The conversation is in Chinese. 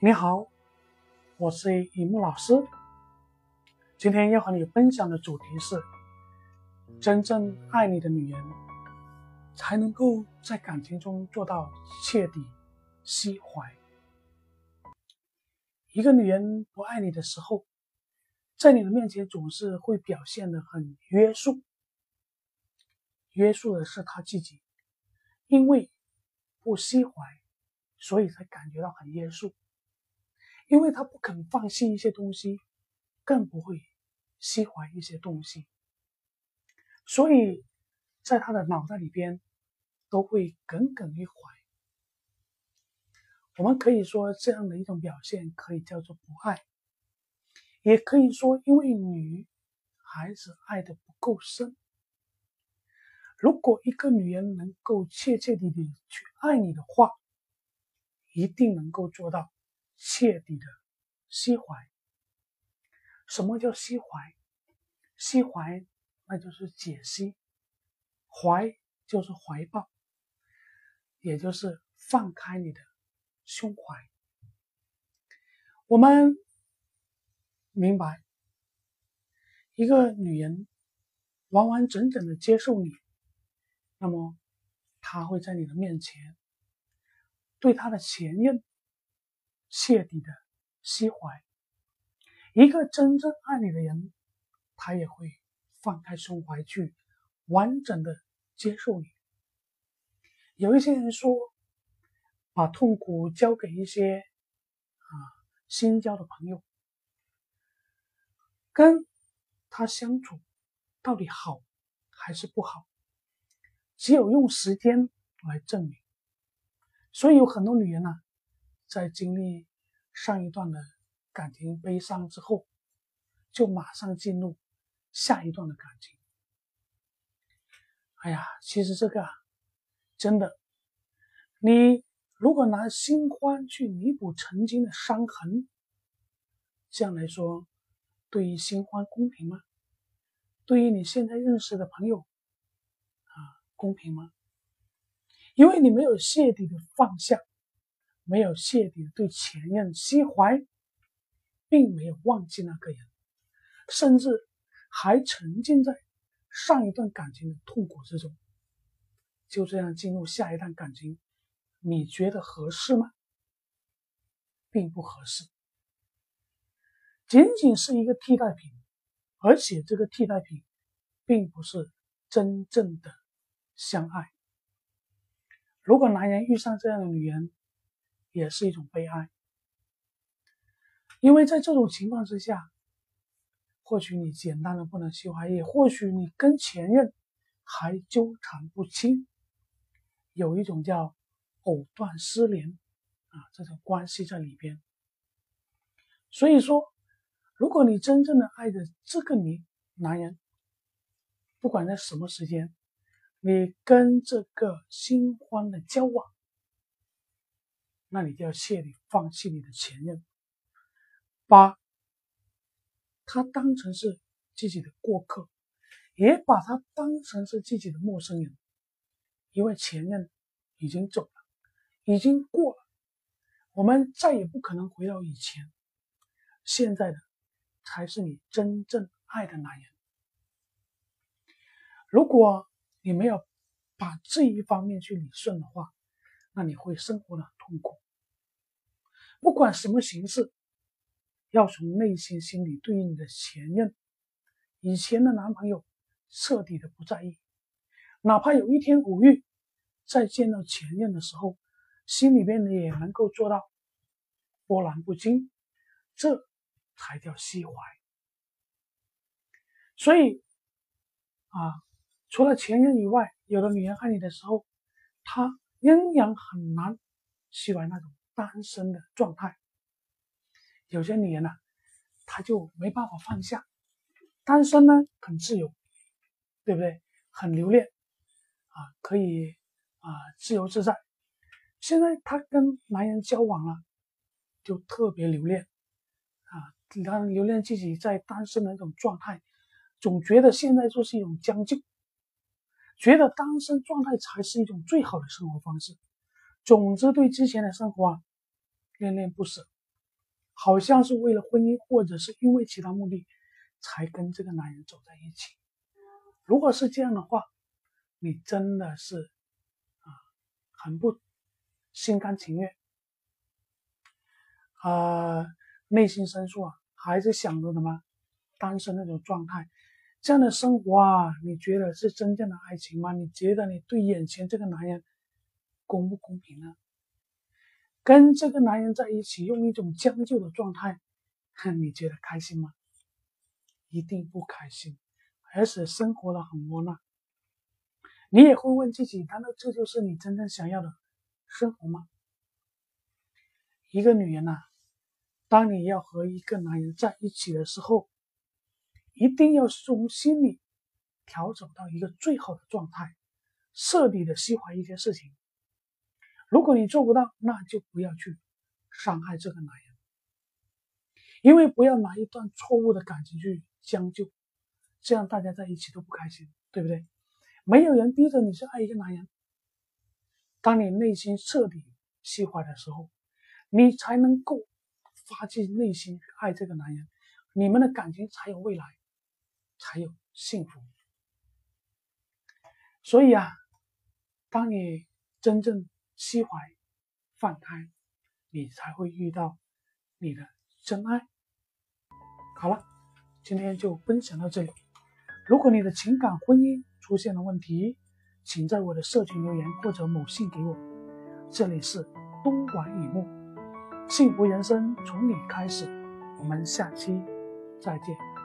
你好，我是雨木老师。今天要和你分享的主题是：真正爱你的女人，才能够在感情中做到彻底释怀。一个女人不爱你的时候，在你的面前总是会表现的很约束，约束的是她自己，因为不释怀，所以才感觉到很约束。因为他不肯放弃一些东西，更不会释怀一些东西，所以在他的脑袋里边都会耿耿于怀。我们可以说这样的一种表现可以叫做不爱，也可以说因为女孩子爱的不够深。如果一个女人能够切切地地去爱你的话，一定能够做到。彻底的释怀。什么叫释怀？释怀，那就是解析；怀就是怀抱，也就是放开你的胸怀。我们明白，一个女人完完整整的接受你，那么她会在你的面前对她的前任。彻底的释怀，一个真正爱你的人，他也会放开胸怀去完整的接受你。有一些人说，把痛苦交给一些啊新交的朋友，跟他相处到底好还是不好，只有用时间来证明。所以有很多女人呢。在经历上一段的感情悲伤之后，就马上进入下一段的感情。哎呀，其实这个啊，真的，你如果拿新欢去弥补曾经的伤痕，这样来说，对于新欢公平吗？对于你现在认识的朋友啊，公平吗？因为你没有彻底的放下。没有彻底对前任释怀，并没有忘记那个人，甚至还沉浸在上一段感情的痛苦之中，就这样进入下一段感情，你觉得合适吗？并不合适，仅仅是一个替代品，而且这个替代品并不是真正的相爱。如果男人遇上这样的女人，也是一种悲哀，因为在这种情况之下，或许你简单的不能释怀，也或许你跟前任还纠缠不清，有一种叫藕断丝连啊这种关系在里边。所以说，如果你真正的爱着这个你男人，不管在什么时间，你跟这个新欢的交往。那你就要彻底放弃你的前任，把他当成是自己的过客，也把他当成是自己的陌生人，因为前任已经走了，已经过了，我们再也不可能回到以前。现在的才是你真正爱的男人。如果你没有把这一方面去理顺的话，那你会生活的很痛苦。不管什么形式，要从内心心里对于你的前任、以前的男朋友彻底的不在意，哪怕有一天偶遇，再见到前任的时候，心里边你也能够做到波澜不惊，这才叫释怀。所以啊，除了前任以外，有的女人爱你的时候，她仍然很难释怀那种。单身的状态，有些女人呢，她就没办法放下。单身呢，很自由，对不对？很留恋啊，可以啊，自由自在。现在她跟男人交往了，就特别留恋啊，她留恋自己在单身的那种状态，总觉得现在就是一种将就，觉得单身状态才是一种最好的生活方式。总之，对之前的生活啊。恋恋不舍，好像是为了婚姻，或者是因为其他目的才跟这个男人走在一起。如果是这样的话，你真的是啊，很不心甘情愿啊，内心深处啊，还是想着什么单身那种状态，这样的生活啊，你觉得是真正的爱情吗？你觉得你对眼前这个男人公不公平呢？跟这个男人在一起，用一种将就的状态，哼，你觉得开心吗？一定不开心，而且生活的很窝囊。你也会问自己：难道这就是你真正想要的生活吗？一个女人呐，当你要和一个男人在一起的时候，一定要从心里调整到一个最好的状态，彻底的释怀一件事情。如果你做不到，那就不要去伤害这个男人，因为不要拿一段错误的感情去将就，这样大家在一起都不开心，对不对？没有人逼着你去爱一个男人，当你内心彻底释怀的时候，你才能够发自内心爱这个男人，你们的感情才有未来，才有幸福。所以啊，当你真正释怀、放开，你才会遇到你的真爱。好了，今天就分享到这里。如果你的情感婚姻出现了问题，请在我的社群留言或者某信给我。这里是东莞雨木，幸福人生从你开始。我们下期再见。